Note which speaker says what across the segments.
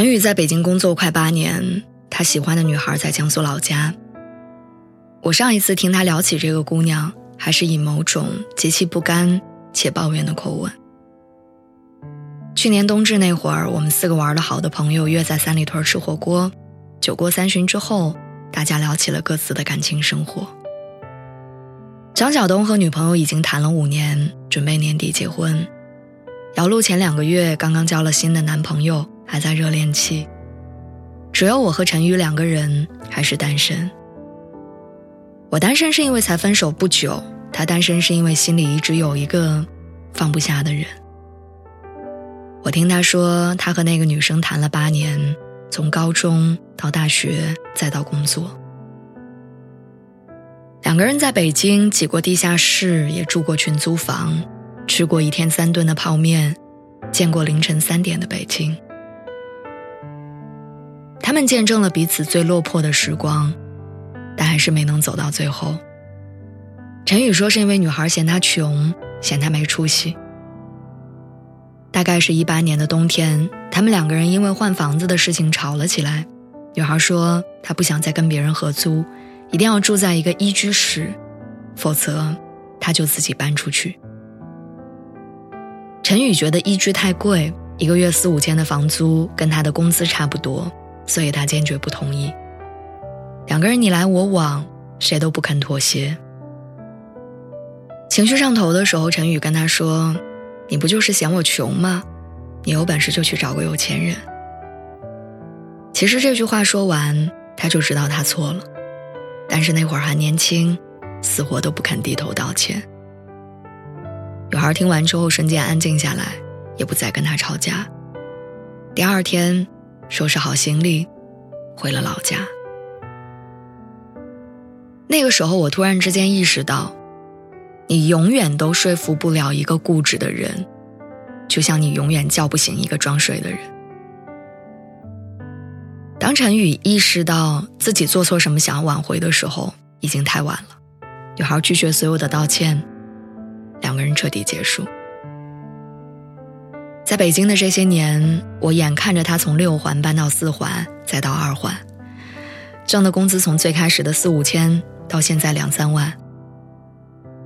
Speaker 1: 陈宇在北京工作快八年，他喜欢的女孩在江苏老家。我上一次听他聊起这个姑娘，还是以某种极其不甘且抱怨的口吻。去年冬至那会儿，我们四个玩的好的朋友约在三里屯吃火锅，酒过三巡之后，大家聊起了各自的感情生活。张晓东和女朋友已经谈了五年，准备年底结婚。姚璐前两个月刚刚交了新的男朋友。还在热恋期，只有我和陈宇两个人还是单身。我单身是因为才分手不久，他单身是因为心里一直有一个放不下的人。我听他说，他和那个女生谈了八年，从高中到大学再到工作，两个人在北京挤过地下室，也住过群租房，吃过一天三顿的泡面，见过凌晨三点的北京。他们见证了彼此最落魄的时光，但还是没能走到最后。陈宇说是因为女孩嫌他穷，嫌他没出息。大概是一八年的冬天，他们两个人因为换房子的事情吵了起来。女孩说她不想再跟别人合租，一定要住在一个一居室，否则她就自己搬出去。陈宇觉得一居太贵，一个月四五千的房租跟他的工资差不多。所以他坚决不同意。两个人你来我往，谁都不肯妥协。情绪上头的时候，陈宇跟他说：“你不就是嫌我穷吗？你有本事就去找个有钱人。”其实这句话说完，他就知道他错了，但是那会儿还年轻，死活都不肯低头道歉。女孩听完之后，瞬间安静下来，也不再跟他吵架。第二天。收拾好行李，回了老家。那个时候，我突然之间意识到，你永远都说服不了一个固执的人，就像你永远叫不醒一个装睡的人。当陈宇意识到自己做错什么想要挽回的时候，已经太晚了。女孩拒绝所有的道歉，两个人彻底结束。在北京的这些年，我眼看着他从六环搬到四环，再到二环，挣的工资从最开始的四五千到现在两三万，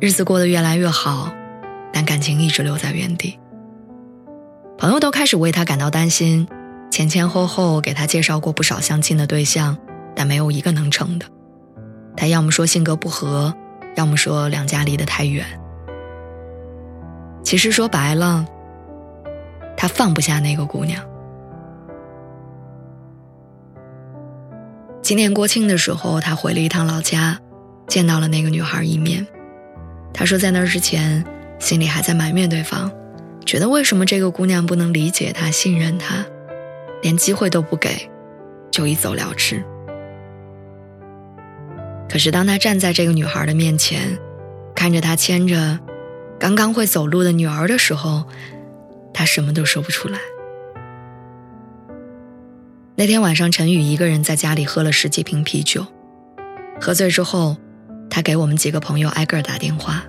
Speaker 1: 日子过得越来越好，但感情一直留在原地。朋友都开始为他感到担心，前前后后给他介绍过不少相亲的对象，但没有一个能成的。他要么说性格不合，要么说两家离得太远。其实说白了。他放不下那个姑娘。今年国庆的时候，他回了一趟老家，见到了那个女孩一面。他说，在那之前，心里还在埋怨对方，觉得为什么这个姑娘不能理解他、信任他，连机会都不给，就一走了之。可是，当他站在这个女孩的面前，看着她牵着刚刚会走路的女儿的时候，他什么都说不出来。那天晚上，陈宇一个人在家里喝了十几瓶啤酒，喝醉之后，他给我们几个朋友挨个打电话。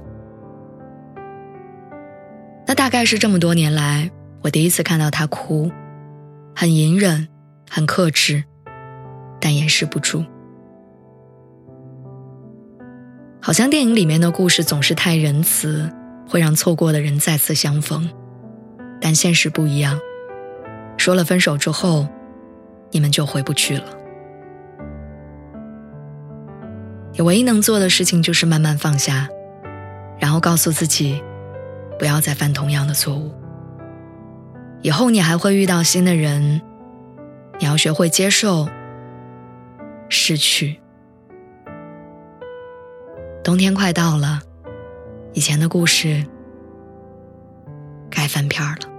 Speaker 1: 那大概是这么多年来，我第一次看到他哭，很隐忍，很克制，但掩饰不住。好像电影里面的故事总是太仁慈，会让错过的人再次相逢。但现实不一样，说了分手之后，你们就回不去了。你唯一能做的事情就是慢慢放下，然后告诉自己，不要再犯同样的错误。以后你还会遇到新的人，你要学会接受失去。冬天快到了，以前的故事该翻篇了。